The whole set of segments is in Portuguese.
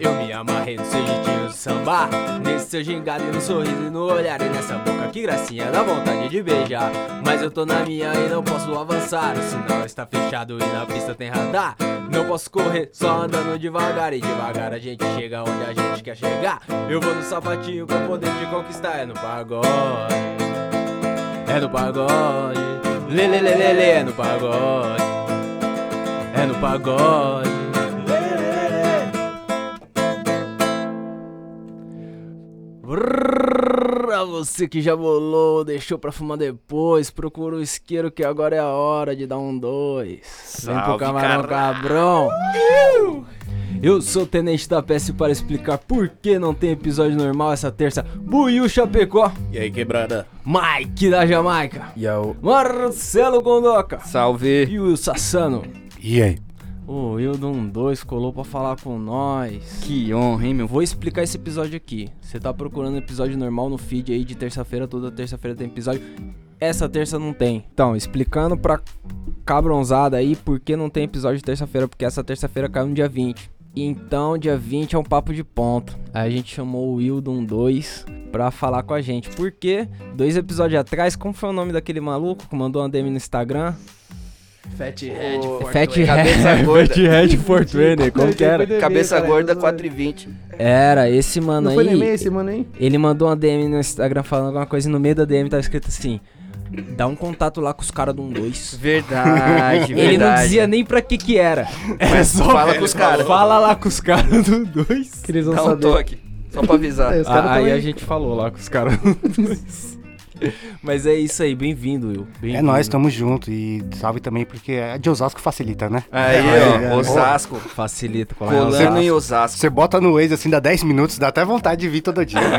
Eu me amarrei no seu jeitinho de samba Nesse seu gingado e no sorriso e no olhar E nessa boca que gracinha dá vontade de beijar. Mas eu tô na minha e não posso avançar O sinal está fechado e na pista tem radar. Não posso correr, só andando devagar E devagar a gente chega onde a gente quer chegar. Eu vou no sapatinho pra poder te conquistar É no pagode É no pagode. Lê, lê, lê, lê, lê, é no pagode É no pagode Pra você que já bolou, deixou pra fumar depois, procura o isqueiro que agora é a hora de dar um dois. Vem pro Salve, camarão caralho. cabrão. Eu sou o Tenente da PS para explicar por que não tem episódio normal essa terça. Buiu Chapecó, E aí, quebrada? Mike da Jamaica, Yo. Marcelo Gondoca Salve. e o Sassano. E aí? O Wildon 2 colou pra falar com nós. Que honra, hein, meu? Vou explicar esse episódio aqui. Você tá procurando episódio normal no feed aí de terça-feira, toda terça-feira tem episódio. Essa terça não tem. Então, explicando pra cabronzada aí por que não tem episódio de terça-feira, porque essa terça-feira caiu no dia 20. Então, dia 20 é um papo de ponto. A gente chamou o Wildon 2 pra falar com a gente. Porque dois episódios atrás, como foi o nome daquele maluco que mandou uma DM no Instagram? Fat Head, Fat Cabeça Head, gorda. Fat Head 420, como que era? Cabeça gorda 4,20. Era, esse mano Não aí. foi nem esse mano aí? Ele mandou uma DM no Instagram falando alguma coisa e no meio da DM tava escrito assim: Dá um contato lá com os caras do 12. Verdade, verdade. Ele não dizia nem pra que que era. Era só fala com os caras. Fala lá com os caras do 2. Que eles vão Dá um saber. toque. Só pra avisar. É, caras Aí tão a gente falou lá com os caras do 2. Mas é isso aí, bem-vindo, Will. É Bem-vindo. nóis, tamo junto. E salve também, porque a de Osasco facilita, né? Aí, É, ó, Osasco. Facilita colar em Colando Osasco. em Osasco. Você bota no Waze assim, dá 10 minutos, dá até vontade de vir todo dia. Né?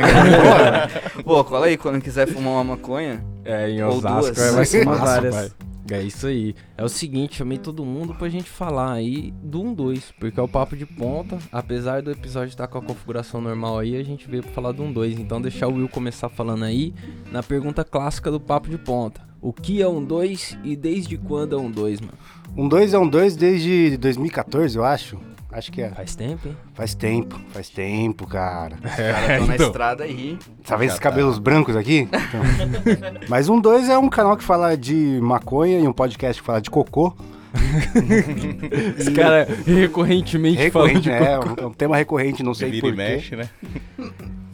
Pô, cola aí quando quiser fumar uma maconha. É, em Ou Osasco duas. é, vai ser várias. vai. É isso aí. É o seguinte, chamei todo mundo pra gente falar aí do 1-2, porque é o papo de ponta. Apesar do episódio estar com a configuração normal aí, a gente veio pra falar do 1-2. Então deixar o Will começar falando aí na pergunta clássica do papo de ponta. O que é um 2 e desde quando é um 2, mano? Um 2 é um 2 desde 2014, eu acho. Acho que é. Faz tempo, hein? Faz tempo, faz tempo, cara. Os caras tão na estrada aí. Tá vendo esses cabelos brancos aqui? Então. Mas um 2 é um canal que fala de maconha e um podcast que fala de cocô. Esse cara recorrentemente falando Recorrente, de né? É um, é um tema recorrente, não sei Vira e porquê. mexe, né?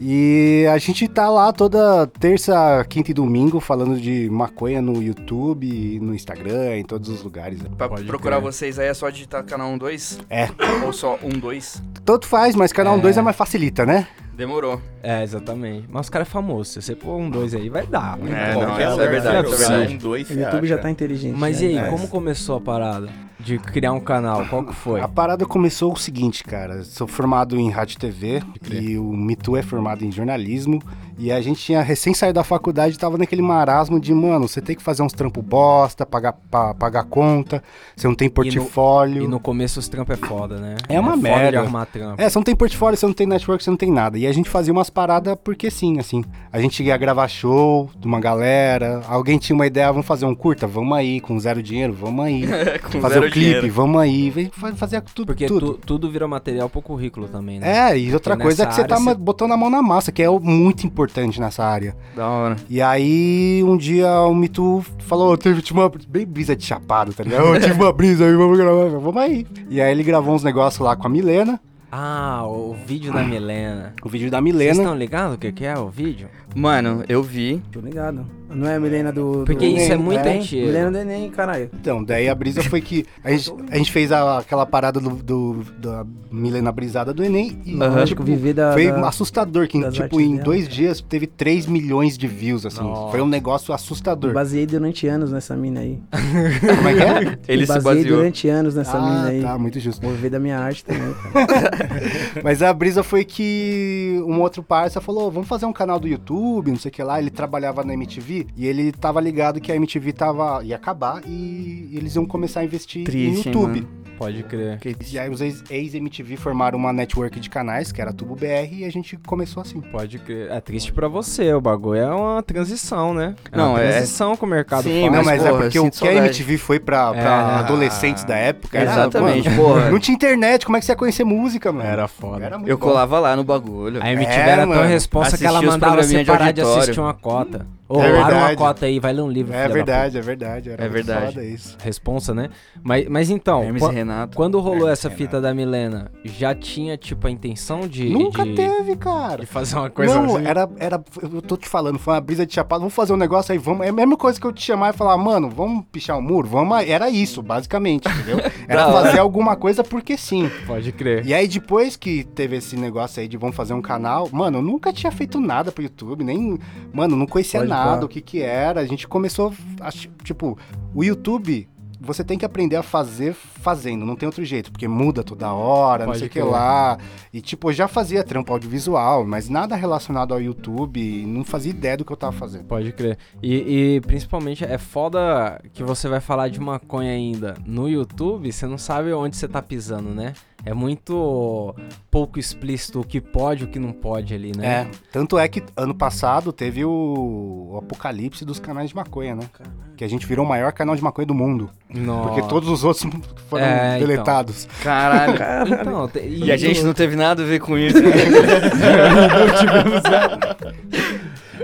E a gente tá lá toda terça, quinta e domingo falando de maconha no YouTube, no Instagram, em todos os lugares. Pra Pode procurar crer. vocês aí é só digitar canal 12? É. Ou só 12? Tanto faz, mas canal É. 2 é mais facilita, né? Demorou. É, exatamente. Mas os caras é famoso. Se você pôr um 2 aí, vai dar. É, não, é é verdade. Um, dois, O YouTube já acha? tá inteligente. Mas né? e aí, É. como começou a parada? De criar um canal, qual que foi? A parada começou o seguinte, cara. Sou formado em rádio e TV e o Mitu é formado em jornalismo. E a gente tinha recém saído da faculdade e tava naquele marasmo de, mano, você tem que fazer uns trampo bosta, pagar, pa- pagar conta, você não tem portfólio. E no começo os trampos é foda, né? É uma foda merda. de arrumar trampo. É, você não tem portfólio, você não tem network, você não tem nada. E a gente fazia umas paradas porque sim, assim. A gente ia gravar show de uma galera, alguém tinha uma ideia, vamos fazer um curta? Vamos aí, com zero dinheiro, vamos aí. Com fazer zero o clipe, vamos aí. Vem fa- fazer tudo, Porque tudo. tu- tudo vira material pro currículo também, né? É, e outra Porque coisa é que você tá você- botando a mão na massa, que é muito importante nessa área. Da hora. E aí, um dia o Mitu falou, teve uma bem brisa de chapado, tá ligado? Eu tive uma brisa aí, vamos gravar, vamos aí. E aí ele gravou uns negócios lá com a Milena, Ah, o vídeo da Milena. o vídeo da Vocês Milena. estão ligados o que, que é o vídeo? Mano, eu vi. Tô ligado. Não é a Milena do. Porque do... isso é Enem, muito é, antigo. Milena do Enem, caralho. Então, daí a brisa foi que a gente, a gente fez a- aquela parada do, do- da Milena brisada do Enem e. Acho que viver da. foi da- assustador, que tipo, em dela, dois cara. dias teve 3 milhões de views, assim. Nossa. Foi um negócio assustador. Baseei durante anos nessa mina aí. Como é que é? Ele se Baseei baseou. durante anos nessa mina ah, aí. tá, muito justo. Vou viver da minha arte também. Mas a brisa foi que um outro parça falou, vamos fazer um canal do YouTube, não sei o que lá. Ele trabalhava na MTV e ele tava ligado que a MTV tava, ia acabar e eles iam começar a investir Triste, em hein, YouTube. mano? Pode crer. E aí os ex- ex-MTV formaram uma network de canais, que era Tubo BR, e a gente começou assim. Pode crer. É triste pra você, o bagulho é uma transição, né? É Não, uma é- transição que o mercado Sim, faz. não, mas porra, é porque o que a. MTV foi pra, pra É, adolescentes da época era, Exatamente, mano, porra. Não tinha internet, como é que você ia conhecer música, mano. Era foda. Era muito Eu bom. colava lá no bagulho. A MTV É, era tão mano. resposta que ela Assistia mandava você de parar de auditório. assistir uma cota. Ô, É para uma cota aí, vai ler um livro, É verdade, é verdade. Era É verdade. foda isso. Responsa, né? Mas, mas então, Hermes e Renato. quando rolou É, essa tem fita da Milena, já tinha, tipo, a intenção de... Nunca de, teve, cara. De fazer uma coisa não, assim? era, era. Eu tô te falando, foi uma brisa de chapado. Vamos fazer um negócio aí, vamos. É a mesma coisa que eu te chamar e falar, mano, vamos pichar um muro? Vamos. Era isso, basicamente, entendeu? Era fazer alguma coisa porque sim. Pode crer. E aí, depois que teve esse negócio aí de vamos fazer um canal, mano, eu nunca tinha feito nada pro YouTube, nem. Mano, não conhecia Pode nada, o que que era. A gente começou. a- tipo, o YouTube. Você tem que aprender a fazer fazendo, não tem outro jeito, porque muda toda hora, não Pode sei o que lá. E tipo, eu já fazia trampo audiovisual, mas nada relacionado ao YouTube, não fazia ideia do que eu tava fazendo. Pode crer. E, e, principalmente é foda que você vai falar de maconha ainda no YouTube, você não sabe onde você tá pisando, né? É muito pouco explícito o que pode e o que não pode ali, né? É, tanto é que ano passado teve o, o apocalipse dos canais de maconha, né? Que a gente virou o maior canal de maconha do mundo. Nossa. Porque todos os outros foram É, então. deletados. Caralho. Então, te- E a gente não teve nada a ver com isso.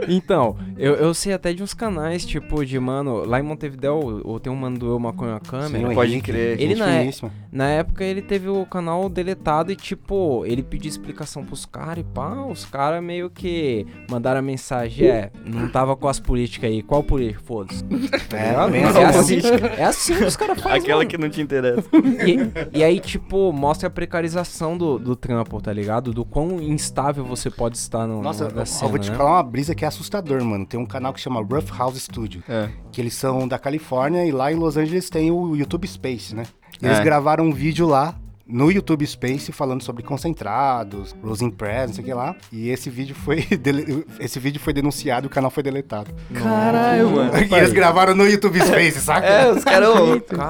Então, eu, eu sei até de uns canais, tipo, de mano, lá em Montevideo, ou tem um mano do Eu Maconha Câmera. o pode crer. Ele não é- finíssima. Na época ele teve o canal deletado e, tipo, ele pediu explicação pros caras e pá, os caras meio que mandaram a mensagem, é, não tava com as políticas aí, qual política? Foda-se. É, bem É assim. é assim que os caras fazem. Aquela mano. que não te interessa. E, e aí, tipo, mostra a precarização do, do trampo, tá ligado? Do quão instável você pode estar no, Nossa, na eu, cena, eu vou te né? falar uma brisa que é assustador, mano. Tem um canal que chama Rough House Studio, É. que eles são da Califórnia e lá em Los Angeles tem o YouTube Space, né? Eles É. gravaram um vídeo lá no YouTube Space falando sobre concentrados, Rosing Press, não sei o que lá. E esse vídeo foi dele- esse vídeo foi denunciado e o canal foi deletado. Caralho, mano. E eles gravaram no YouTube Space, saca? É, os caras.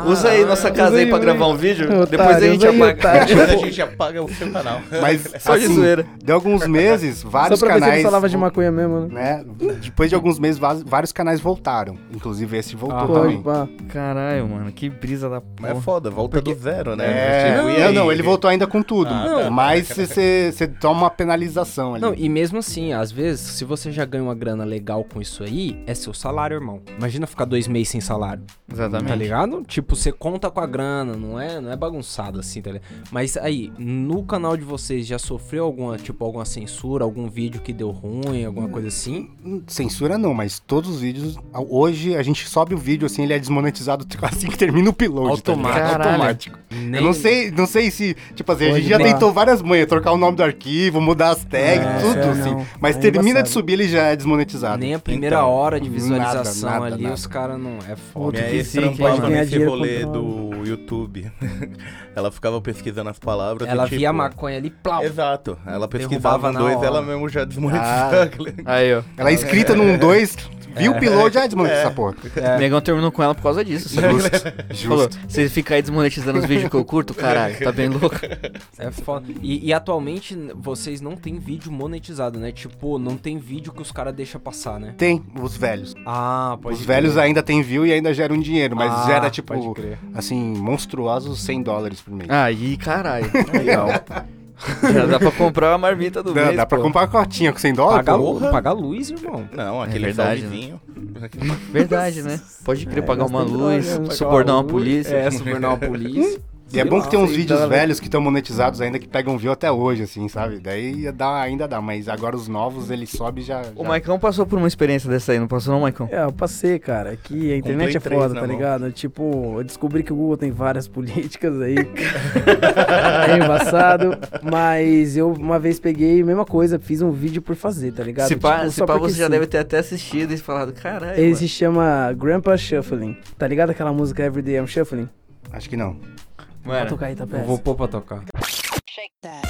Usa aí nossa casa aí pra gravar um vídeo. Otário, depois a gente apaga. Depois a gente apaga o seu canal. Mas Só de assim, zoeira. deu alguns meses, vários Só pra ver se canais falava de maconha mesmo, né? né? Depois de alguns meses, vários canais voltaram. Inclusive esse voltou Ah, também. Pode, pá. Caralho, mano. Que brisa da Mas é porra. foda, volta do zero, né? É, Tipo, não, não, ele voltou ainda com tudo. Ah, tá. mas você você toma uma penalização ali. Não, e mesmo assim, às vezes, se você já ganha uma grana legal com isso aí, é seu salário, irmão. Imagina ficar dois meses sem salário. Exatamente. Tá ligado? Tipo, você conta com a grana, não é, não é bagunçado assim, tá ligado? Mas aí, no canal de vocês já sofreu alguma, tipo, alguma censura, algum vídeo que deu ruim, alguma coisa assim? Censura não, mas todos os vídeos. Hoje a gente sobe o vídeo assim, ele é desmonetizado assim que termina o tá ligado? Automático. Caralho. Automático. Nem- Eu não sei, não sei se, tipo assim, a Pode gente já tentou várias manhas, trocar o nome do arquivo, mudar as tags, É, tudo é, assim. não. Mas É termina de subir, ele já é desmonetizado. Nem a primeira Então, hora de visualização nada, nada, ali, nada. os caras não. É foda. Zica, hein, trampava nesse rolê do YouTube. ela ficava pesquisando as palavras. Ela e, tipo, via a maconha ali, plau. Exato. Ela pesquisava na um dois, hora. ela mesmo já desmonetizava. Aí, ó. Ela é inscrita num 2, viu o upload, já desmonetiza essa porra. É. O Megão terminou com ela por causa disso. Justo, Falou, justo. você fica aí desmonetizando os vídeos que eu curto, caralho, tá bem louco. É foda. E, e atualmente vocês não tem vídeo monetizado, né? Tipo, não tem vídeo que os caras deixam passar, né? Tem os velhos. Ah, pode Os velhos ainda tem view e ainda geram dinheiro, mas Ah, gera, pode tipo, crer. assim, monstruosos 100 dólares por mês. Aí, caralho. Legal. Já dá pra comprar uma marmita do dá mês, dá pra pô. comprar uma cotinha com 100 dólares? Pagar, pagar luz, irmão. Não, aquele verdade, salvezinho. Verdade, né? Pode querer É, pagar uma luz, né? subornar uma polícia. É, subornar uma polícia. E é bom que tem uns vídeos dá- velhos que estão monetizados ainda que pegam view até hoje, assim, sabe? Daí dá, ainda dá, mas agora os novos ele sobe e já. O já- Maicon passou por uma experiência dessa aí, não passou não, Maicon? É, eu passei, cara. Que a internet é 3 foda, tá mão. ligado? Tipo, eu descobri que o Google tem várias políticas aí. é embaçado. Mas eu uma vez peguei, mesma coisa, fiz um vídeo por fazer, tá ligado? Se pá, Tipo, se só pá você já sim. deve ter até assistido e falado, caralho. Ele mano." se chama Grandpa Shuffling. Tá ligado aquela música Everyday I'm Shuffling? Acho que não. Mano, tocar aí, tá vou pôr pra tocar. Shake that.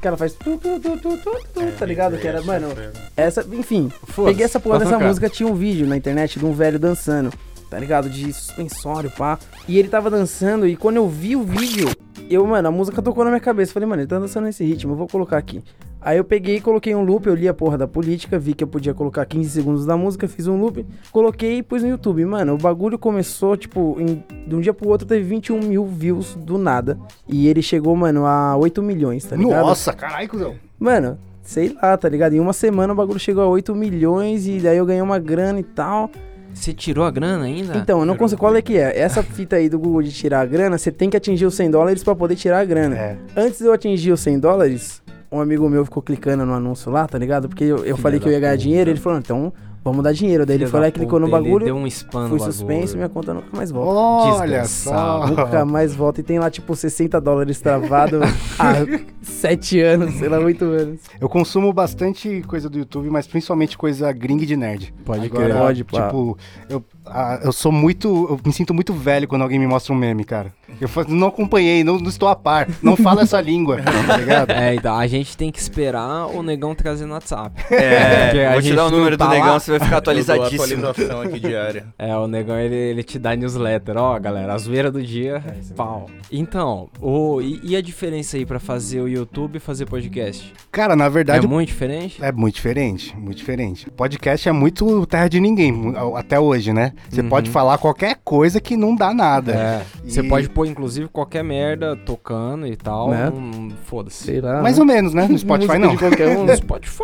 Que ela faz tu, tu, tu, tu, tu, tu, tá ligado? Que era, mano, essa, enfim, peguei essa porra dessa música, tinha um vídeo na internet de um velho dançando, tá ligado? De suspensório, pá. E ele tava dançando e quando eu vi o vídeo, eu, mano, a música tocou na minha cabeça. Falei, mano, ele tá dançando nesse ritmo, eu vou colocar aqui. Aí eu peguei e coloquei um loop, eu li a porra da política, vi que eu podia colocar 15 segundos da música, fiz um loop, coloquei e pus no YouTube. Mano, o bagulho começou, tipo, em- de um dia pro outro teve 21 mil views do nada. E ele chegou, mano, a 8 milhões, tá ligado? Nossa, caralho, cuzão. Mano, sei lá, tá ligado? Em uma semana o bagulho chegou a 8 milhões e daí eu ganhei uma grana e tal. Você tirou a grana ainda? Então, eu não consigo. Qual é que é? Essa fita aí do Google de tirar a grana, você tem que atingir os 100 dólares pra poder tirar a grana. É. Antes de eu atingir os 100 dólares, um amigo meu ficou clicando no anúncio lá, tá ligado? Porque eu, eu falei que eu ia ganhar dinheiro, ele falou, então vamos dar dinheiro. Daí ele foi lá e clicou no puta, ele bagulho, Deu um spam fui suspenso e minha conta nunca mais volta. Olha só. Nunca mais volta. E tem lá, tipo, 60 dólares travado há 7 anos, sei lá, 8 anos. Eu consumo bastante coisa do YouTube, mas principalmente coisa gringa de nerd. Pode Agora, crer. Pode, pá. Tipo, eu, ah, eu sou muito. Eu me sinto muito velho quando alguém me mostra um meme, cara. Eu não acompanhei, não, não estou a par. Não falo essa língua, tá ligado? É, então, a gente tem que esperar o negão trazer no WhatsApp. É, vou te gente dar o número tá do negão, lá. você vai ficar Eu dou atualizadíssimo. atualização aqui diária. É, o negão ele, ele te dá newsletter, ó, galera, a zoeira do dia, pau. Então, o, e, e a diferença aí pra fazer o YouTube e fazer podcast? Cara, na É verdade. muito diferente? É muito diferente, muito diferente. Podcast é muito terra de ninguém, até hoje, né? Você Uhum. pode falar qualquer coisa que não dá nada. É. Você E- pode pôr, inclusive, qualquer merda tocando e tal. Né? não- Foda-se. Mais né? ou menos, né? No Spotify não. de qualquer um. No Spotify,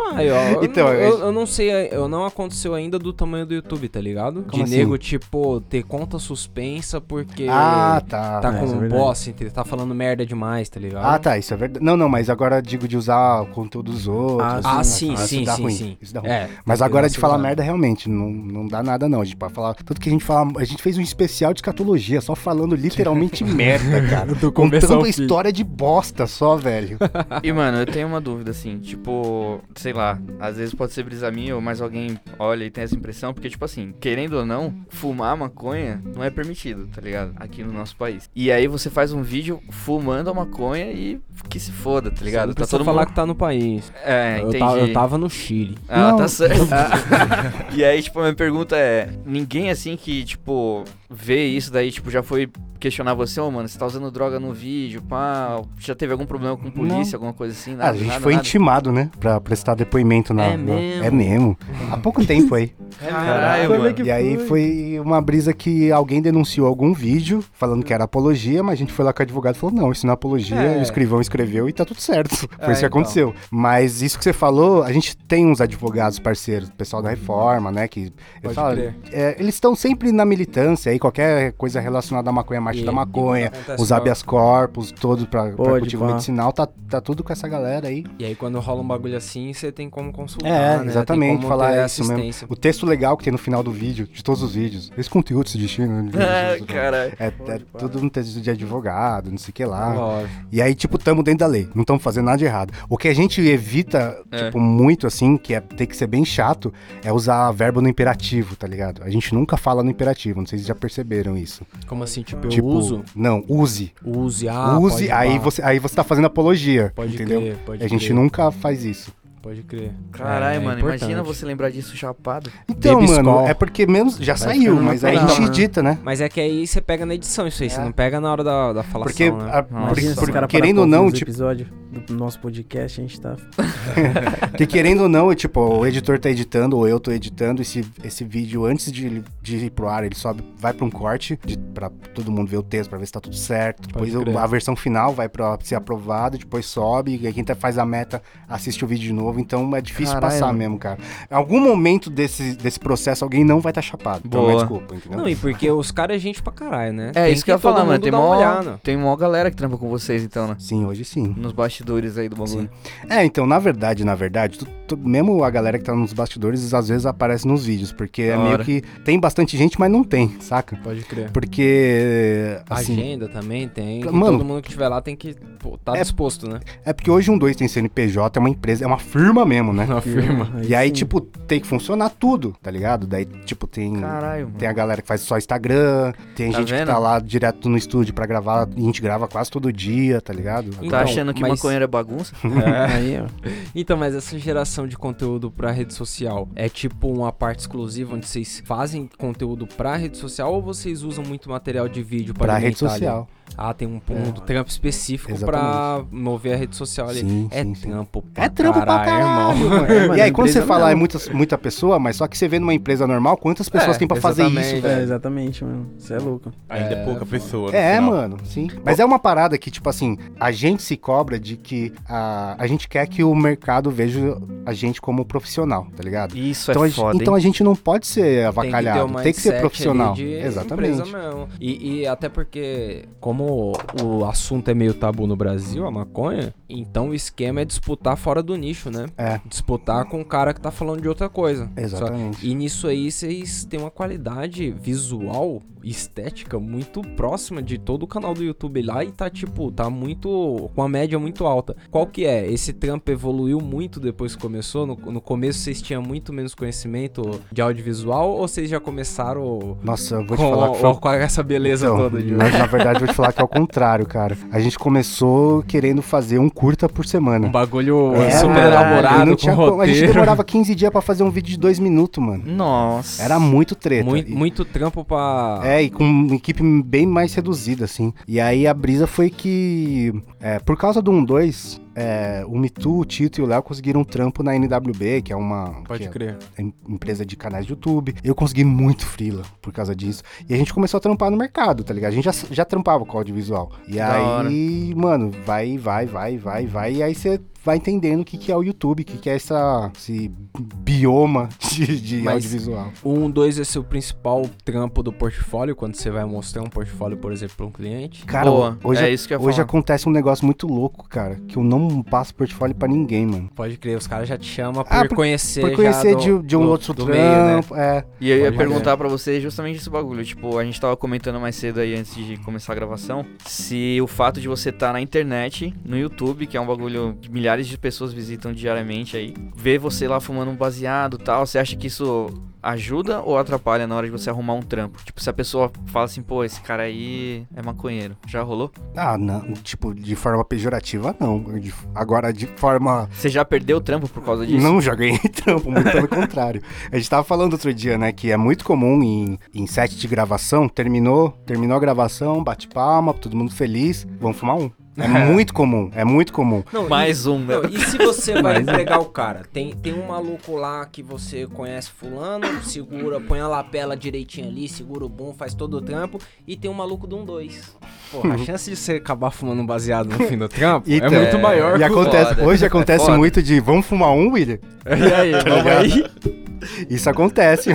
ó. Então, eu, é- eu, eu não sei, eu não aconteceu ainda do tamanho do YouTube, tá ligado? Como de assim? nego, tipo, ter conta suspensa porque Ah, tá. tá é, com isso é um verdade. boss, entendeu? tá falando merda demais, tá ligado? Ah, tá, isso é verdade. Não, não, mas agora digo de usar o conteúdo dos outros. Ah, né? sim, isso sim, dá sim, ruim, sim. Isso dá ruim. É, Mas agora de falar merda, realmente, não, não dá nada não. A gente pode falar. Tudo que a gente fala. A gente fez um especial de escatologia, só falando literalmente merda, cara. Do Contando fim. história de bosta só, velho. E, mano, eu tenho uma dúvida, assim, tipo, sei lá, às vezes pode ser brisa minha ou mais alguém olha e tem essa impressão, porque, tipo assim, querendo ou não, fumar maconha não é permitido, tá ligado? Aqui no nosso país. E aí você faz um vídeo fumando a maconha e que se foda, tá ligado? Não Tá todo falar mundo... que tá no país. É, eu, entendi. tava, eu tava no Chile. Ah, Não. tá certo. e aí, tipo, a minha pergunta é: ninguém assim que, tipo, vê isso daí, tipo, já foi questionar você, ô, mano, você tá usando droga no vídeo, pá, já teve algum problema com polícia, alguma coisa assim? Nada, a gente nada, foi nada. intimado, né? Pra prestar depoimento na. É na- mesmo? É mesmo. Há pouco tempo aí. Caralho, é mano. E aí foi uma brisa que alguém denunciou algum vídeo falando que era apologia, mas a gente foi lá com o advogado e falou: não, isso não é apologia, É. o escrivão escreveu e tá tudo certo. Foi É, isso que então. aconteceu. Mas isso que você falou, a gente tem uns advogados parceiros, pessoal da reforma, né? Que crer. é, eles estão sempre na militância aí, qualquer coisa relacionada à maconha, marcha E- da maconha, os habeas corpus, todos pra, pra Pode, cultivo pá. medicinal, tá, tá tudo com essa galera aí. E aí quando rola um bagulho assim, você tem como consultar, É, né? exatamente, Tem como falar ter isso mesmo. O texto legal que tem no final do vídeo, de todos os vídeos. Esse conteúdo se destina. Ah, caralho. É, é tudo no texto de advogado, não sei o que lá. Lógico. E aí, tipo, tamo dentro da lei, não estamos fazendo nada de errado. O que a gente evita, É. tipo, muito assim, que é ter que ser bem chato, é usar verbo no imperativo, tá ligado? A gente nunca fala no imperativo, não sei se já perceberam isso. Como assim, tipo, eu tipo, uso? Não, use. Use, ah, use, aí você, aí você tá fazendo apologia, Pode entendeu? crer, pode a gente crer. nunca faz isso. Pode crer. Caralho, É, é mano, importante. imagina você lembrar disso chapado. Então, Baby mano, Skull. é porque menos já Vai saiu, mas aí a gente edita, né? Mas é que aí você pega na edição isso aí, você É. não pega na hora da, da falação, Porque, né? a- Nossa. porque- porque caras querendo ou não, tipo, episódio do nosso podcast, a gente tá... Porque querendo ou não, tipo, o editor tá editando, ou eu tô editando esse, esse vídeo antes de, de ir pro ar, ele sobe, vai pra um corte, de, pra todo mundo ver o texto, pra ver se tá tudo certo. Depois crer. a versão final vai pra ser aprovada, depois sobe, e aí quem tá- faz a meta assiste o vídeo de novo, então é difícil Caralho, passar mesmo, cara. Em algum momento desse, desse processo, alguém não vai estar tá chapado. Então, Boa. é desculpa, entendeu? Não, e porque os caras é gente pra caralho, né? É, Tem isso que eu ia falar, mano. Tem mó, olhada. tem mó galera que trampa com vocês, então, né? Sim, hoje sim. Nos bastidores aí do bagulho. É, então, na verdade, na verdade, tu- mesmo a galera que tá nos bastidores, às vezes aparece nos vídeos, porque é meio que tem bastante gente, mas não tem, saca? Pode crer. Porque, assim, Agenda também tem. Mano- todo mundo que estiver lá tem que pô, tá É- disposto, né? é porque hoje um 2 tem CNPJ, é uma empresa, é uma firma mesmo, né? Uma firma. E aí, sim. tipo, tem que funcionar tudo, tá ligado? Daí, tipo, tem... Caralho, mano. Tem a galera que faz só Instagram, tem Tá gente vendo? que tá lá direto no estúdio pra gravar, e a gente grava quase todo dia, tá ligado? Então, Tá achando que mas- maconheiro é bagunça? Aí, ó. Então, mas essa geração de conteúdo pra rede social é tipo uma parte exclusiva onde vocês fazem conteúdo pra rede social ou vocês usam muito material de vídeo Pra rede alimentar ali? Ah, tem um, um trampo específico pra Exatamente. mover a rede social ali. Sim, é sim, sim. trampo pra É trampo pra caralho, irmão. mano. É, mano, e aí, quando você fala é muita, muita pessoa, mas só que você vê numa empresa normal, quantas pessoas É, tem pra fazer isso? É, exatamente, mano. Você é louco. Ainda é, É, pouca pessoa. no É, final. mano, sim. Mas é uma parada que, tipo assim, a gente se cobra de que a, a gente quer que o mercado veja a gente como profissional, tá ligado? Isso Então, é a, gente- foda, então hein? a gente não pode ser Tem avacalhado, que ter, um tem que ser profissional. ali de Exatamente. E, e até porque, como o assunto é meio tabu no Brasil, a maconha, então o esquema é disputar fora do nicho, né? É. Disputar com o cara que tá falando de outra coisa. Exatamente. Só- E nisso aí vocês têm uma qualidade visual, estética muito próxima de todo o canal do YouTube lá e tá tipo, tá muito com uma média muito alta. Qual que é? Esse trampo evoluiu muito depois que começou? No, no começo vocês tinham muito menos conhecimento de audiovisual ou vocês já começaram Nossa, eu vou te com, falar que foi... com essa beleza Então, toda de mas, na verdade, eu vou te falar que é o contrário, cara. A gente começou querendo fazer um curta por semana. um bagulho É, super elaborado tinha. A gente demorava 15 dias pra fazer um vídeo de dois minutos, mano. Nossa. Era muito treta. Muito, E- muito trampo pra. É, e com uma equipe bem mais reduzida, assim. E aí a brisa foi que, é, por causa do 1-2, é, o Mitu, o Tito e o Léo conseguiram um trampo na NWB, que é uma Pode que é crer. em- empresa de canais de YouTube. Eu consegui muito frila por causa disso. E a gente começou a trampar no mercado, tá ligado? A gente já, já trampava com audiovisual. E Da aí, mano, vai, vai, vai, vai, vai. E aí você vai entendendo o que, que é o YouTube, o que, que é essa, esse bioma de, de Mas- audiovisual. O 1, 2 é seu principal trampo do portfólio, quando você vai mostrar um portfólio, por exemplo, pra um cliente. Cara, Boa, hoje, é isso que eu ia hoje falar. acontece um negócio muito louco, cara, que eu não passo portfólio pra ninguém, mano. Pode crer, os caras já te chamam por, Ah, por- conhecer Por já conhecer do- de, de um do- outro do meio, né? trampo, é. E eu ia Pode perguntar pra você justamente esse bagulho. Tipo, a gente tava comentando mais cedo aí antes de começar a gravação. Se o fato de você estar na internet, no YouTube, que é um bagulho que milhares de pessoas visitam diariamente aí, ver você lá fumando um baseado e tal, você acha que isso ajuda ou atrapalha na hora de você arrumar um trampo? Tipo, se a pessoa fala assim, pô, esse cara aí é maconheiro. Já rolou? Ah, não, tipo, de forma pejorativa, não. De- agora, de forma Você já perdeu o trampo por causa disso? Não, já ganhei trampo, muito pelo contrário. A gente tava falando outro dia, né, que é muito comum em, em set de gravação, terminou, terminou a gravação, bate palma, todo mundo feliz, vamos fumar um. É muito comum, é muito comum. Não, Mais um, né? Não, e se você vai pegar o cara? Tem, tem um maluco lá que você conhece fulano, segura, põe a lapela direitinho ali, segura o boom, faz todo o trampo, e tem um maluco de um 2. Porra, a chance de você acabar fumando um baseado no fim do trampo Então, é muito é, maior. E acontece, foda, hoje é acontece foda. muito de, vamos fumar um, William? E aí, vamos aí? Isso acontece,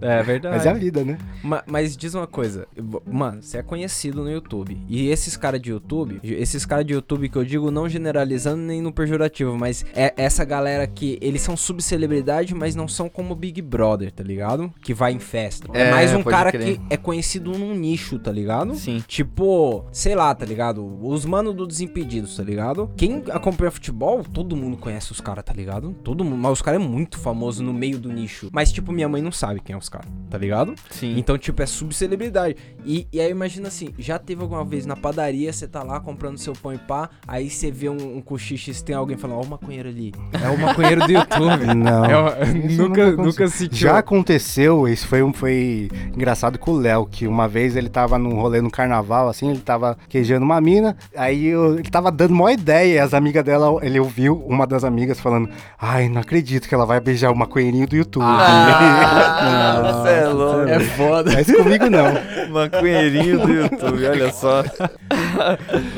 É verdade. mas é a vida, né? Ma- Mas diz uma coisa, mano, você é conhecido no YouTube. E esses caras de YouTube, esses caras de YouTube que eu digo não generalizando nem no pejorativo, mas é essa galera que eles são subcelebridade, mas não são como Big Brother, tá ligado? Que vai em festa. É, É, mais um cara crer. que é conhecido num nicho, tá ligado? Sim. Tipo, sei lá, tá ligado? Os manos do Desimpedidos, tá ligado? Quem acompanha futebol, todo mundo conhece os caras, tá ligado? Todo mundo. Mas os caras é muito famoso no meio do nicho. Mas, tipo, minha mãe não sabe quem é os caras, tá ligado? Sim. Então, tipo, é subcelebridade. E, e aí, imagina assim, já teve alguma vez na padaria, você tá lá comprando seu pão e pá, aí você vê um, um cochiche e tem alguém falando, ó o maconheiro ali. É o maconheiro do YouTube. Não. É nunca, nunca sentiu. Já aconteceu, isso foi, um, foi engraçado com o Léo, que uma vez ele tava num rolê no carnaval, assim, ele tava queijando uma mina, aí eu- ele tava dando uma ideia, e as amigas dela, ele ouviu uma das amigas falando, ai, não acredito que ela vai beijar o maconheirinho do YouTube. Ah, você é louco. É foda. Mas comigo não. Maconheirinho do YouTube, olha só.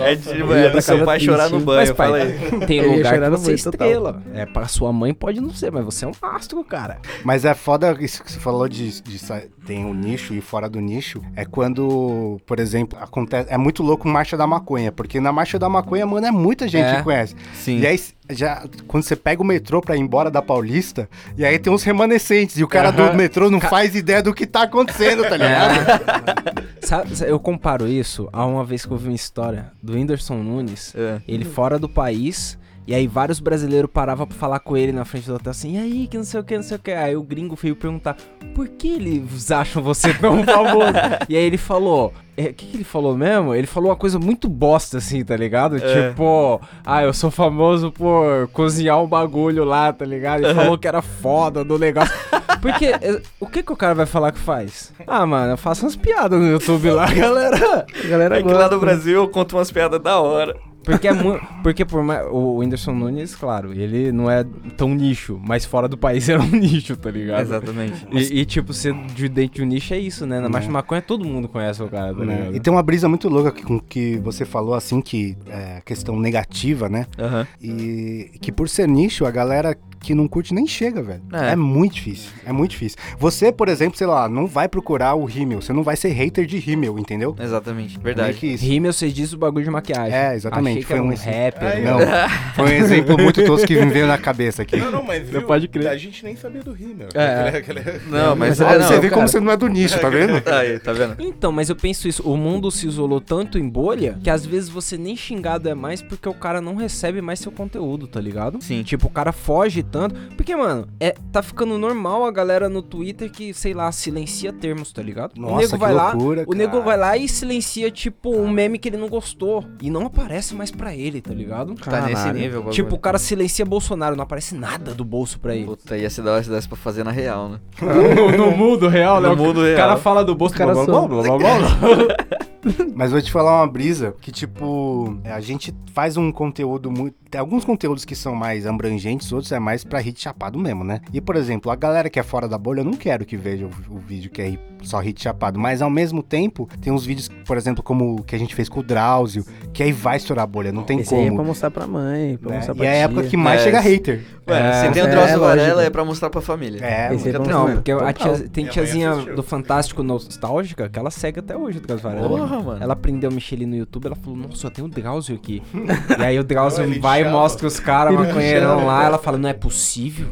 é de, é do seu pai chorar no banho, Mas, pai, fala aí. Tem lugar que você é banho total. estrela. É, pra sua mãe pode não ser, mas você é um astro, cara. Mas é foda isso que você falou de, de tem um nicho e fora do nicho. É quando, por exemplo, acontece. É muito louco Marcha da Maconha, porque na Marcha da Maconha, mano, é muita gente É. que conhece. Sim. E aí, já, quando você pega o metrô pra ir embora da Paulista, e aí tem uns remanescentes, e o cara do metrô não faz ideia do que tá acontecendo, tá ligado? Sabe, sabe, eu comparo isso a uma vez que eu vi uma história do Whindersson Nunes, É. ele fora do país, E aí vários brasileiros paravam pra falar com ele na frente do hotel assim, e aí, que não sei o que, não sei o que. Aí o gringo veio perguntar, por que eles acham você tão famoso? e aí ele falou, é, o que, que ele falou mesmo? Ele falou uma coisa muito bosta, assim, tá ligado? É. Tipo, ah, eu sou famoso por cozinhar um bagulho lá, tá ligado? Ele falou que era foda do negócio. Porque, é, o que que o cara vai falar que faz? Ah, mano, eu faço umas piadas no YouTube lá, galera. A galera É que lá no Brasil eu conto umas piadas da hora. Porque é muito. Porque por mais. O Whindersson Nunes, claro, ele não é tão nicho, mas fora do país era um nicho, tá ligado? Exatamente. E, e, tipo, ser de dentro de um nicho é isso, né? Na marcha Né. maconha todo mundo conhece o cara, tá Né? ligado? E tem uma brisa muito louca com que você falou assim, que é questão negativa, né? Aham. E que por ser nicho, a galera que não curte nem chega, velho. É. É. muito difícil. É muito difícil. Você, por exemplo, sei lá, não vai procurar o rímel. Você não vai ser hater de rímel, entendeu? Exatamente. Meio Verdade. que isso. Rímel, vocês dizem o bagulho de maquiagem. É, exatamente. Foi um um- rapper. Aí, né? Não, foi um exemplo muito tosco que me veio na cabeça aqui. Não, não, mas viu, pode crer. a gente nem sabia do rímel. É. Aquele- Não, mas Olha, é, não, você vê cara. como você não é do nicho, tá vendo? Aí, tá vendo? Então, mas eu penso isso, o mundo se isolou tanto em bolha que às vezes você nem xingado é mais porque o cara não recebe mais seu conteúdo, tá ligado? Sim. Tipo, o cara foge tanto. Porque, mano, é, tá ficando normal a galera no Twitter que, sei lá, silencia termos, tá ligado? o Nossa, nego que vai lá, loucura, o nego cara. vai lá e silencia, tipo, um meme que ele não gostou. E não aparece mais pra ele, tá ligado? Tá nesse Caralho. nível, o bagulho. Tipo, o cara silencia Bolsonaro, não aparece nada do bolso pra ele. Puta, ia ser da hora se desse pra fazer na real, né? no, no mundo real, No mundo O real. cara fala do bolso, cara blá, só- Mas vou te falar uma brisa que, tipo, a gente faz um conteúdo muito. Tem alguns conteúdos que são mais abrangentes, outros é mais pra hit chapado mesmo, né? E, por exemplo, a galera que é fora da bolha, eu não quero que veja o, o vídeo que é só hit chapado. Mas ao mesmo tempo, tem uns vídeos, por exemplo, como o que a gente fez com o Drauzio, que aí vai estourar a bolha, não tem Esse aí é pra como. mostrar pra mãe, pra né? mostrar E pra é a época que mais É, chega hater. Mano, É, se tem o é, Drauzio Varela lógico. é pra mostrar pra família. É, Esse pra Não, porque a tia, tem mãe tiazinha do Fantástico Nostálgica que ela segue até hoje do Drauzio Varela. Porra, mano. Ela prendeu o Michele no YouTube, ela falou, nossa, tem um Drauzio aqui. e aí o Drauzio vai e mostra os caras maconheirão lá, ela fala, não é possível.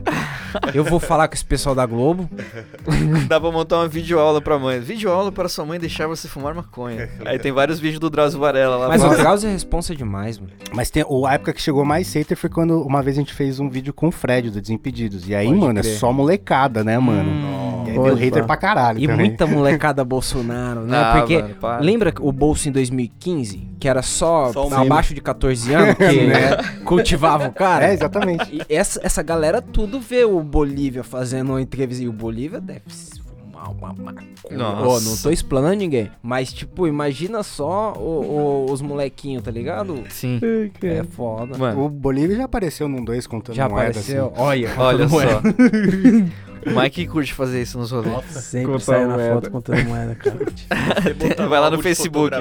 Eu vou falar com esse pessoal da Globo. Dá pra montar uma videoaula pra mãe. Videoaula para sua mãe deixar você fumar maconha. Aí tem vários vídeos do Drauzio Varela lá. Mas o falando- Drauzio é responsa demais, mano. Mas tem, o- a época que chegou mais hater foi quando uma vez a gente fez um vídeo com o Fred do Desimpedidos. E aí, Pode mano, crer. é só molecada, né, mano? Hum. E aí Pode, veio hater pá. pra caralho E também. muita molecada Bolsonaro, né? Ah, Porque mano, para. lembra o bolso em 2015, que era só, Só abaixo de 14 anos, que né, cultivava o cara? É, exatamente. E essa, essa galera tudo vê o Bolívia fazendo uma entrevista. E o Bolívia deve se fumar uma maconha. Nossa. Ô, não tô explanando ninguém. Mas, tipo, imagina só o- o- os molequinhos, tá ligado? Sim. É foda. Mano, O Bolívia já apareceu num dois contando Já moeda, apareceu. assim. Olha, olha é. só. O Mike curte fazer isso nos rolês. Sempre Contar sai na moeda. foto contando moeda, cara. Botar Vai lá no Facebook.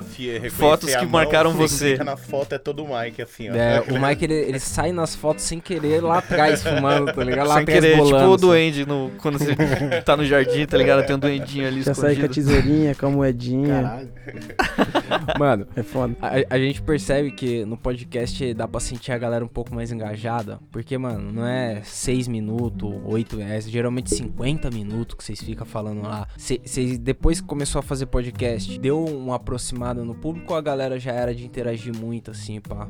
Fotos que mão, marcaram você na foto, é todo o Mike, assim, ó. É, o Mike, ele, ele sai nas fotos sem querer lá atrás, fumando, tá ligado? Lá Sem atrás querer, tipo bolando. o duende no, quando você tá no jardim, tá ligado? Tem um duendinho ali Já sai com a escondido. tesourinha, com a moedinha. Caralho. Mano, É foda. A, a gente percebe que no podcast dá pra sentir a galera um pouco mais engajada. Porque, mano, não é 6 minutos, 8 é geralmente 50 minutos que vocês ficam falando lá. Vocês, depois que começou a fazer podcast, deu uma aproximada no público ou a galera já era de interagir muito, assim, pá?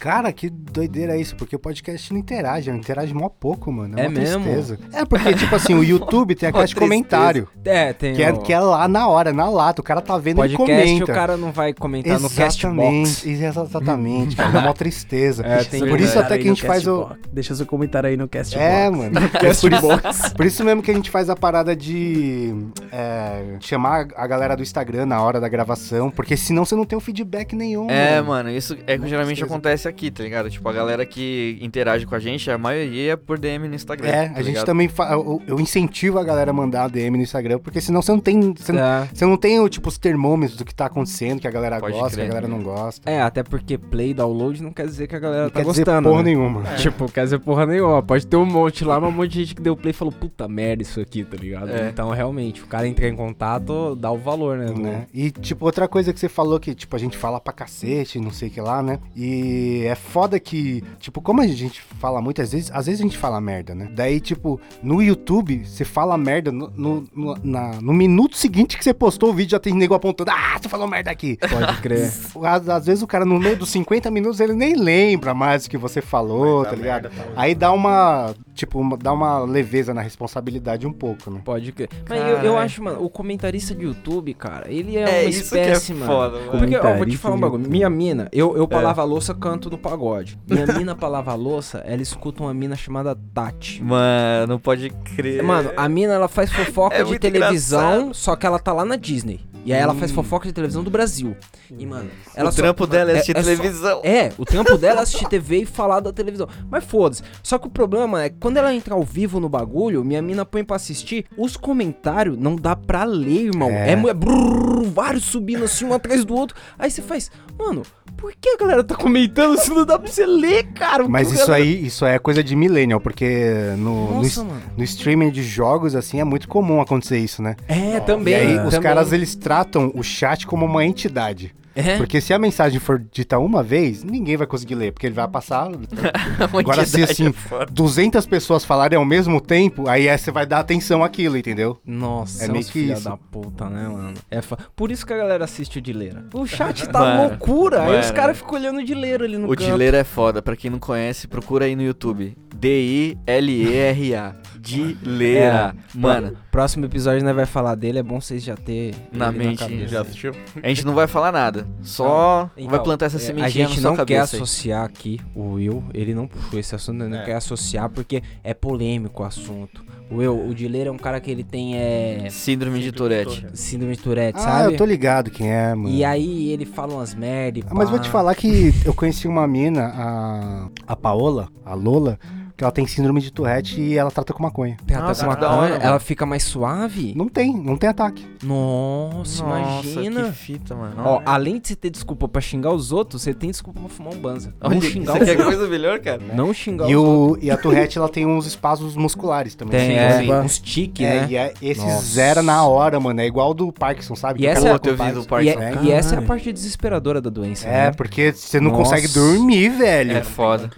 Cara, que doideira é isso, porque o podcast não interage, interage mó pouco, mano. É, É uma mesmo? tristeza. É porque, tipo assim, o YouTube tem aquele comentário, É, tem. que é, o que é lá na hora, na lata, o cara tá vendo e podcast, comenta. o cara não vai comentar no Castbox. Exatamente, exatamente, cara, dá mó tristeza. É, tem Por isso até que a gente faz o... Castbox. Deixa seu comentário aí no Castbox. É, mano. É por, isso, isso mesmo que a gente faz a parada de é, chamar a galera do Instagram na hora da gravação, porque senão você não tem o feedback nenhum. É, mano, isso é que geralmente acontece aqui, tá ligado? Tipo, a galera que interage com a gente, a maioria é por DM no Instagram. É, tá a gente também fa- eu, eu incentivo a galera a mandar DM no Instagram, porque senão você não tem. Você não, É. você não tem tipo, os termômetros do que tá acontecendo, que a galera Pode gosta, crer. que a galera não gosta. É, até porque play, download não quer dizer que a galera não tá quer dizer gostando. porra né? nenhuma. Tipo, quer dizer porra nenhuma. Pode ter um monte lá, mas um monte de gente que deu play e falou, puta merda isso aqui, tá ligado? É. Então, realmente, o cara entrar em contato, dá o valor, né? Né? E, tipo, outra coisa que você falou que, tipo, a gente fala pra cacete, não sei o que lá, né? E é foda que, tipo, como a gente fala muitas vezes, às vezes a gente fala merda, né? Daí, tipo, no YouTube, você fala merda no, no, no- na- no minuto seguinte que você postou o vídeo, já tem nego apontando, ah, você falou merda aqui. Pode crer. Às, às vezes o cara, no meio dos 50 minutos, ele nem lembra mais o que você falou, tá ligado? merda tá. Aí dá uma, tipo, uma- dá uma leveza na responsabilidade um pouco, né? Pode crer. Mas eu, eu acho, mano, o comentarista de YouTube, cara, ele é, É, uma isso que é espécie, mano. foda, mano. Porque, ó, vou te falar um bagulho. Minha mina, eu, eu pra É. lavar louça, canto no pagode. Minha mina pra lavar louça, ela escuta uma mina chamada Tati. Mano, pode crer. Mano, a mina, ela faz fofoca É de televisão, engraçado. só que ela tá lá na Disney. E aí ela faz fofoca de televisão do Brasil. E, mano, ela o só- trampo dela é assistir só- televisão. é, o trampo dela é assistir TV e falar da televisão. Mas foda-se. Só que o problema é que quando ela entra ao vivo no bagulho, minha mina põe pra assistir, os comentários não dá pra ler, irmão. É. É, é brrr, vários subindo assim, um atrás do outro. Aí você faz, mano, por que a galera tá comentando se não dá pra você ler, cara? Mas isso galera- aí, isso aí é coisa de millennial, porque no, no, Nossa, mano. no streaming de jogos, assim, é muito comum acontecer isso, né? É, também. e aí, também. os caras, eles tratam o chat como uma entidade. É? Porque se a mensagem for dita uma vez, ninguém vai conseguir ler, porque ele vai passar... Agora, se assim, é foda. 200 pessoas falarem ao mesmo tempo, aí é, você vai dar atenção àquilo, entendeu? Nossa, É é meio que filha isso. da puta, né, mano? É fa- Por isso que a galera assiste o Dileira. O chat tá Mano, loucura. Aí os mano. caras ficam olhando o Dileira ali no O canto. Dileira é foda, pra quem não conhece, procura aí no YouTube. D-I-L-E-R-A. Dileira. Mano, Próximo episódio nós vai falar dele, é bom vocês já ter Na mente, cabeça. Já assistiu? a gente não vai falar nada. Só Então, vai plantar essa é, sementinha A gente na sua não quer aí. associar aqui o Will, ele não puxou esse assunto, ele não É. quer associar porque é polêmico o assunto. O Will, o Dileira é um cara que ele tem é, Síndrome de Tourette. síndrome de Tourette, Ah, sabe? eu tô ligado quem é, mano. E aí ele fala umas merda e Ah, mas vou te falar que eu conheci uma mina, a, a Paola, a Lola, que ela tem síndrome de Tourette e ela trata com maconha. Ela Nossa, com que da maconha, hora, ela fica mais suave? Não tem, não tem ataque. Nossa, imagina. que fita, mano. Ó, além de você ter desculpa pra xingar os outros, você tem desculpa pra fumar um banza. Olha, não xingar você os quer outros. coisa melhor, cara? Não xingar E, os outros. o, e a Tourette, ela tem uns espasmos musculares também. Tem, Sim, é, sim. uns tique, É, né? e é, esse Nossa. zera na hora, mano. É igual do Parkinson, sabe? E essa é- com eu vi do E, Parkinson. é- É, e essa é a caralho. parte desesperadora da doença, É, né? porque você não Nossa. consegue dormir, velho. É foda.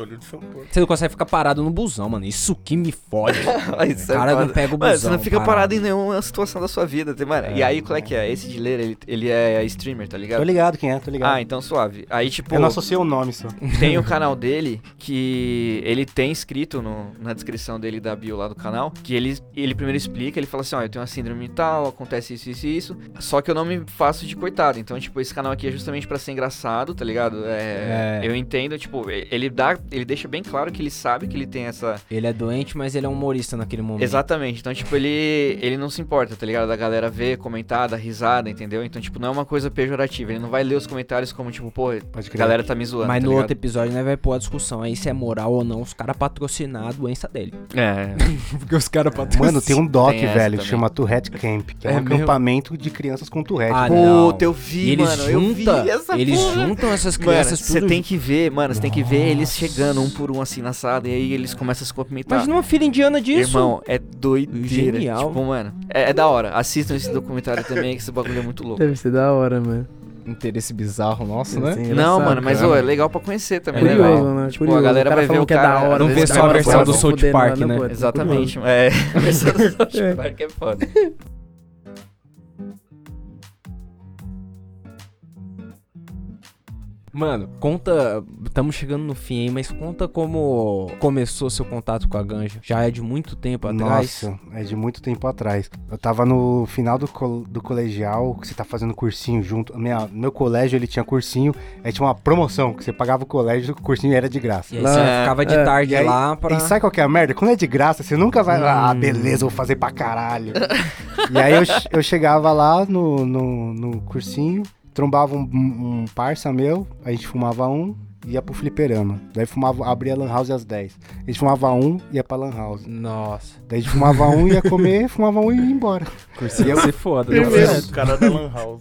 Você não consegue ficar parado no busão, mano. Isso que me fode. Isso O é cara não foda. pega o Mano, busão. você não fica parado. parado em nenhuma situação da sua vida, tem- mano. E aí, qual é que é? Esse de ler, ele, ele é streamer, tá Tô ligado? ligado quem é, tô ligado. Ah, então suave. Aí, tipo, eu não associei o nome só. tem o canal dele que ele tem escrito no- na descrição dele da bio lá do canal, que ele, ele primeiro explica, ele fala assim, ó, eu tenho uma síndrome tal, acontece isso, isso e isso, só que eu não me faço de coitado. Então, tipo, esse canal aqui é justamente pra ser engraçado, tá ligado? É, É. Eu entendo, tipo, ele dá, ele deixa bem claro que ele sabe que ele tem essa... Ele é doente, mas ele é um humorista naquele momento. Exatamente. Então, tipo, ele, ele não se importa, tá ligado? Da galera ver, comentar, dar risada, entendeu? Então, tipo, não é uma coisa pejorativa. Ele não vai ler os comentários como, tipo, pô, a galera tá me zoando, Mas tá no ligado? outro episódio, né, vai pôr a discussão aí se é moral ou não os caras patrocinar a doença dele. É, Porque os caras patrocinam. Mano, tem um doc, Tem velho, que chama Tourette Camp, que é, É um mesmo? acampamento de crianças com Tourette. Ah, não. eu vi, eles mano. eu vi juntam, essa eles porra. juntam essas Mano, crianças você tem que ver, mano, você tem que ver eles chegando um por um assim na sala e aí eles começam a se cumprimentar. Imagina uma filha indiana disso. Irmão, é doideira. Genial. Tipo, mano, é, é da hora. Assistam esse documentário também, que esse bagulho é muito louco. Deve ser da hora, mano. Interesse bizarro nosso, né? ser Não, mano, mas cara. ô, é legal pra conhecer também, É né, legal. velho? né? Tipo, Curioso. a galera O cara vai ver o que é da cara- hora, Não vê só a versão do "Tô South Park, né? Exatamente, curioso. é. A versão do South Park é foda. Mano, conta. Estamos chegando no fim aí, mas conta como começou seu contato com a ganja. Já é de muito tempo atrás. Nossa, é de muito tempo atrás. Eu tava no final do, col- do colegial, que você tá fazendo cursinho junto. Minha, meu colégio, ele tinha cursinho, aí tinha uma promoção, que você pagava o colégio, o cursinho era de graça. E aí você É, ficava de é. tarde aí- lá pra. E sabe qual que é a merda? Quando é de graça, você nunca vai lá, ah, Hum. beleza, vou fazer pra caralho. e aí eu, eu chegava lá no, no, no cursinho, trombava um, um parça meu, a gente fumava um, ia pro fliperama. Daí fumava, abria a lan house às 10. A gente fumava um, ia pra lan house. Nossa. Daí a gente fumava um, ia comer, fumava um e ia embora. Cursinho se foda. Eu deu fiz- certo. O cara da Lan House.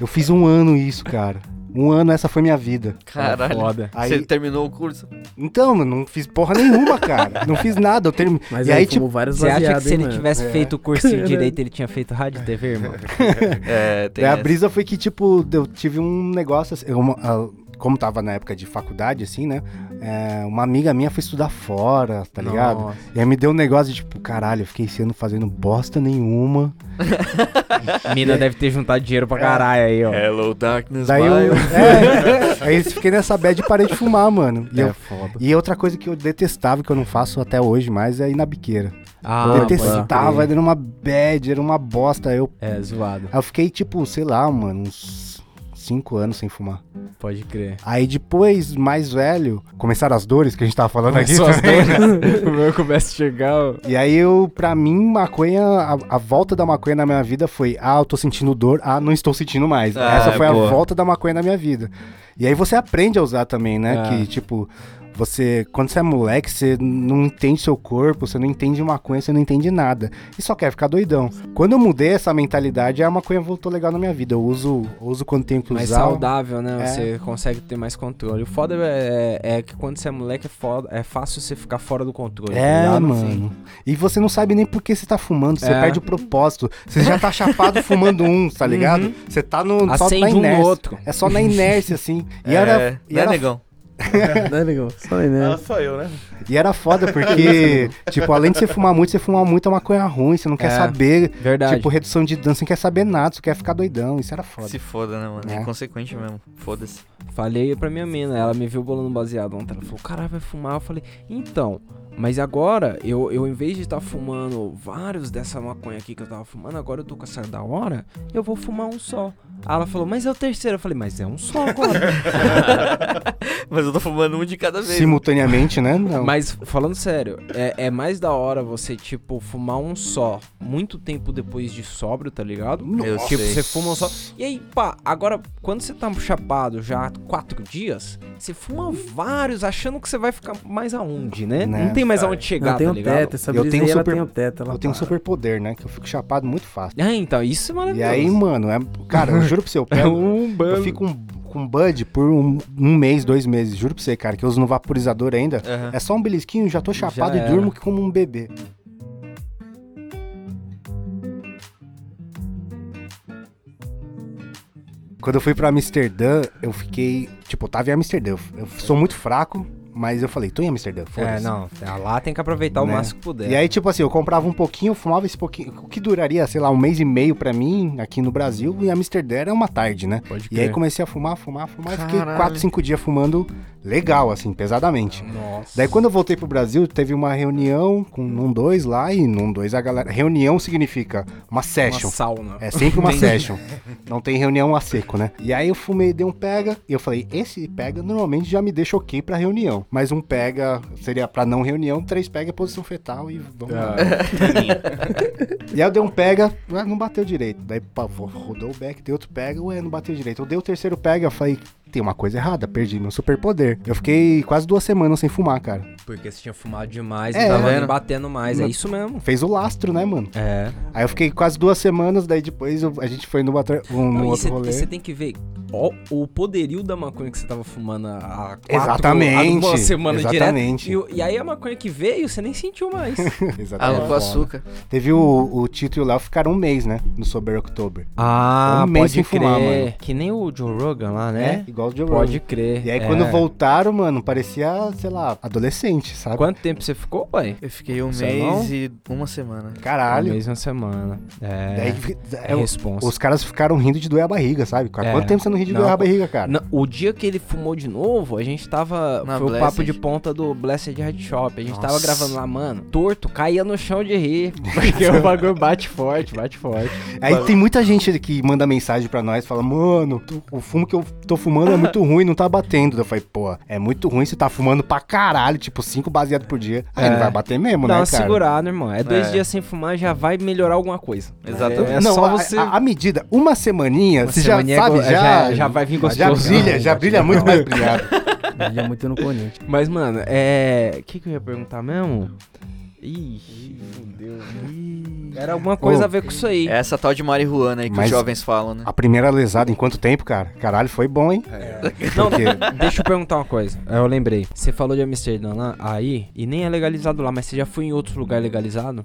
Eu fiz um ano isso, cara. Um ano essa foi minha vida. Caralho. Foda. Aí- Você terminou o curso? Então, mano, não fiz porra nenhuma, cara. Não fiz nada. Eu termi... Mas e aí, tipo, vários Você acha que se hein, ele mano? tivesse É. feito o cursinho direito, ele tinha feito rádio e TV, irmão? É, tem Daí a brisa foi que, tipo, eu tive um negócio assim. uma- a- como tava na época de faculdade, assim, né? É, uma amiga minha foi estudar fora, tá ligado? Nossa. E aí me deu um negócio de tipo, caralho, eu fiquei esse ano fazendo bosta nenhuma. Mina deve ter juntado dinheiro pra caralho aí, ó. Hello, darkness, Daí eu. É, aí eu fiquei nessa bad e parei de fumar, mano. E, É eu- foda. e outra coisa que eu detestava, que eu não faço até hoje mais, é ir na biqueira. Ah, detestava, era uma bad, era uma bosta. Eu, É, zoado. aí eu fiquei, tipo, sei lá, mano, uns cinco anos sem fumar. Pode crer. Aí depois, mais velho, começaram as dores que a gente tava falando aqui. Começou as também, né? dores. o meu começa a chegar. ó. E aí eu, pra mim, maconha, a, a volta da maconha na minha vida foi, ah, eu tô sentindo dor, ah, não estou sentindo mais. Ah, Essa foi boa. a volta da maconha na minha vida. E aí você aprende a usar também, né? É. Que, tipo, você, quando você é moleque, você não entende seu corpo, você não entende maconha, você não entende nada. E só quer ficar doidão. Quando eu mudei essa mentalidade, a maconha voltou legal na minha vida. Eu uso, uso quando tenho que Mais saudável, né? É. Você consegue ter mais controle. O foda é, é que quando você é moleque é, foda, é fácil você ficar fora do controle. tá É, ligado? mano. E você não sabe nem por que você tá fumando, você É. perde o propósito. Você já tá chapado fumando um, tá ligado? Você tá no, só na Acende um no inércia. outro. É só na inércia, assim. E é, era, e né, era, negão? Não é legal? Só aí, né? Ah, só eu, né? e era foda porque, tipo, além de você fumar muito, você fuma muita maconha ruim, você não quer É, saber. Verdade. Tipo, redução de dano, você não quer saber nada, você quer ficar doidão. Isso era foda. Se foda, né, mano? É É. inconsequente mesmo. Foda-se. Falei pra minha mina, ela me viu bolando baseado ontem. Ela falou, caralho, vai fumar? Eu falei, então, mas agora, eu, eu em vez de estar fumando vários dessa maconha aqui que eu tava fumando, agora eu tô com essa da hora, eu vou fumar um só. Aí ela falou, mas é o terceiro. Eu falei, mas é um só agora. Mas eu tô fumando um de cada vez. Simultaneamente, né? Não. mas, falando sério, é, é mais da hora você, tipo, fumar um só, muito tempo depois de sóbrio, tá ligado? Eu Tipo, sei. você fuma um só. E aí, pá, agora, quando você tá chapado já há quatro dias, você fuma vários achando que você vai ficar mais aonde, né? Né? Não tem mais aonde chegar, Não, tem tá um ligado? teto, essa Eu tenho aí, ela super- tem um teto. Ela Eu tenho um super poder, né? Que eu fico chapado muito fácil. Ah, então, isso é E maravilhoso. aí, mano, é, cara, eu juro pra você, eu pego. um Eu fico um, com Bud por um, um mês, dois meses. Juro pra você, cara, que eu uso no vaporizador ainda. Aham. É só um belisquinho, já tô chapado e era. durmo como um bebê. Quando eu fui pra Amsterdã, eu fiquei. Tipo, eu tava em Amsterdã. Eu, eu sou muito fraco, mas eu falei, tô em Amsterdã, É, foda-se. não, lá tem que aproveitar o Né? máximo que puder. E aí, tipo assim, eu comprava um pouquinho, eu fumava esse pouquinho. O que duraria, sei lá, um mês e meio pra mim, aqui no Brasil, e Amsterdã era uma tarde, né? Pode E aí crer. comecei a fumar, fumar, fumar, e fiquei Caralho. 4, 5 dias fumando legal, assim, pesadamente. Nossa. Daí quando eu voltei pro Brasil, teve uma reunião com um dois lá, e num dois a galera. Reunião significa uma uma session. sauna. É sempre uma session. Não tem reunião a seco, né? E aí eu fumei, dei um pega, e eu falei, esse pega normalmente já me deixa ok pra reunião. Mas um pega seria pra não reunião, três pega é posição fetal e vamos lá. E aí eu dei um pega, ah, não bateu direito. Daí pá, rodou o back, dei outro pega, ué, não bateu direito. Eu dei o terceiro pega, eu falei, tem uma coisa errada, perdi meu superpoder. Eu fiquei quase duas semanas sem fumar, cara. Porque você tinha fumado demais É, e tava tá vendo? batendo mais. É isso mesmo. Fez o lastro, né, mano? É. Aí eu fiquei quase duas semanas, daí depois eu- a gente foi no outro, um, no Não, e outro você- rolê. você tem que ver ó, o poderio da maconha que você tava fumando há quatro, Exatamente, há uma semana exatamente. direto. E, e aí a maconha que veio, você nem sentiu mais. Exatamente. Água com açúcar. Teve o, o Tito e o Léo ficaram um mês, né? No Sober October. ah, Um mês pode sem crer. fumar, mano. Que nem o Joe Rogan lá, É, né? igual o Joe Pode Rogan. crer. E aí é. quando voltaram, mano, parecia, sei lá, adolescente, sabe? Quanto tempo você ficou, pai? Eu fiquei um Você mês não? e uma semana. Caralho. Uma vez uma semana. É. Daí é é, responsa. os caras ficaram rindo de doer a barriga, sabe? Há É. quanto tempo você não ri de Não, doer a barriga, cara? Não, o dia que ele fumou de novo, a gente tava. Na foi o Blessed? papo de ponta do Blessed Head Shop. A gente tava Nossa. gravando lá, mano, torto, caía no chão de rir. Porque o bagulho bate forte, bate forte. Aí tem muita gente que manda mensagem pra nós, fala, mano, tu- o fumo que eu tô fumando é muito ruim, não tá batendo. Eu falei, pô, é muito ruim, você tá fumando pra caralho, tipo, cinco baseados por dia. Aí É. não vai bater mesmo, Dá né, uma cara? segurada, irmão. É dois É. dias sem fumar, já vai melhorar alguma coisa. Exatamente. É não, só a- você. a, a medida, uma semaninha, Uma você semaninha já sabe, go- já, já- já vai vir Já gostoso. brilha, já brilha muito mais brilhado. Ele é muito no Corinthians. Mas, mano, é. O que, que eu ia perguntar mesmo? Ih, fudeu. Ih, Era alguma coisa Ô. a ver com isso aí. É essa tal de marihuana aí que Mas- os jovens falam, né? A primeira lesada em quanto tempo, cara? Caralho, foi bom, hein? Não, Porque- deixa eu perguntar uma coisa. Eu lembrei. Você falou de Amsterdã lá, aí, e nem é legalizado lá, mas você já foi em outro lugar legalizado?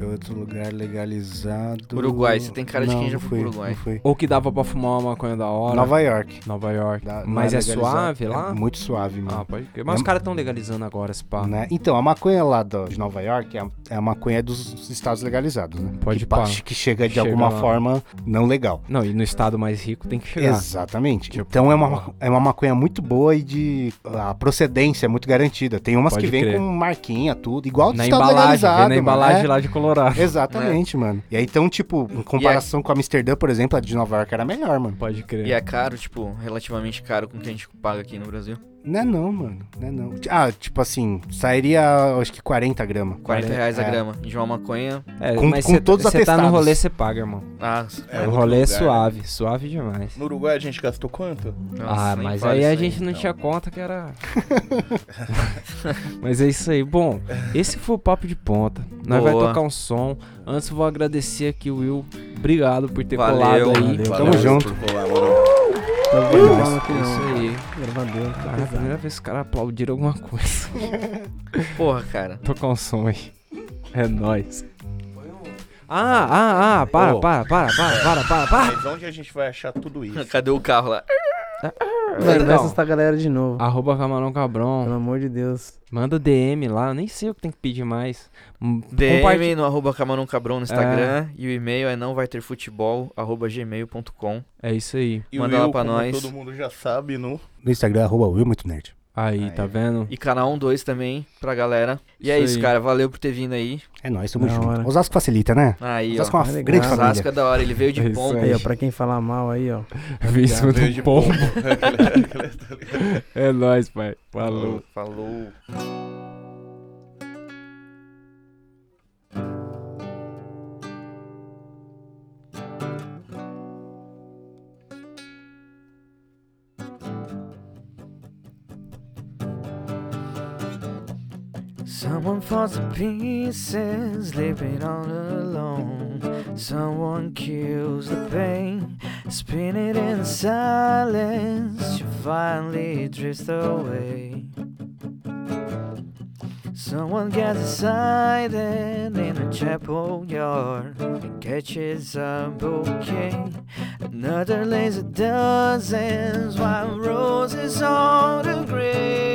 Outro lugar legalizado. Uruguai, você tem cara de Não, quem já foi pro Uruguai. Não fui. Ou que dava pra fumar uma maconha da hora. Nova York. Nova York. Não Mas é, legalizado. suave lá? É muito suave, mano. Ah, pode crer. Mas É- os caras estão legalizando agora, esse pá. Né? Então, a maconha lá do- de Nova York é a, é a maconha dos estados legalizados, né? Pode que, que chega de Chega alguma lá. forma não legal. Não, e no estado mais rico tem que chegar. Exatamente. Tipo, então é uma, é uma maconha muito boa e de. A procedência é muito garantida. Tem umas Pode que vem crer. com marquinha, tudo, igual do Na estado embalagem, legalizado. vem na mano. embalagem É. lá de Exatamente, mano. E aí, então, tipo, em comparação com a Amsterdã, por exemplo, a de Nova York era melhor, mano. Pode crer. E é caro, tipo, relativamente caro com o que a gente paga aqui no Brasil. Não é não, mano. Não é não. Ah, tipo assim, sairia, acho que 40 gramas. 40 reais a É. grama. E de uma maconha. É, Com- mas com cê- todos cê tá no rolê, você paga, irmão. Ah, É o rolê é né? suave, suave demais. No Uruguai a gente gastou quanto? nossa, ah, mas aí a gente não então. tinha conta que era. mas é isso aí. Bom, esse foi o papo de ponta. Nós vai Boa. tocar um som. Antes eu vou agradecer aqui o Will. Obrigado por ter Valeu, colado aí. valeu. Tamo Valeu junto. Mano. Tá É? Não, aqui isso aí. Gravador, tá Ah, é a primeira vez que os caras aplaudiram alguma coisa. Porra, cara. tocar um som aí. É nóis. Ah, ah, ah, para, Ô. para, para, para, para, para, para. Mas onde a gente vai achar tudo isso? Cadê o carro lá? Vai, Então, vai assustar a galera de novo. Arroba Camarão Cabrão. Pelo amor de Deus. Manda DM lá, eu nem sei o que tem que pedir mais. DM compartilha- no arroba Camarão Cabrão no Instagram. E o e-mail é não vai ter futebol, arroba gmail.com. É isso aí. E Manda o lá Will, pra como nós. todo mundo já sabe, no... No Instagram, arroba Will Muito Nerd. Aí, Aí. tá vendo? E canal 12 também pra galera. E é Isso isso, aí. cara. Valeu por ter vindo aí. É nóis, tamo Da junto. hora. Osasco facilita, né? Aí, Osasco é ó. uma Ah, legal. grande família. Osasco é da hora. Ele veio de É isso pompa. Aí, ó, pra quem falar mal aí, ó. Veio de pombo. pombo. É nóis, pai. Falou. Falou. Someone falls to pieces, sleeping all alone. Someone kills the pain, spinning in silence. You finally drift away. Someone gets excited in a chapel yard and catches a bouquet. Another lays a dozens while roses on the grave.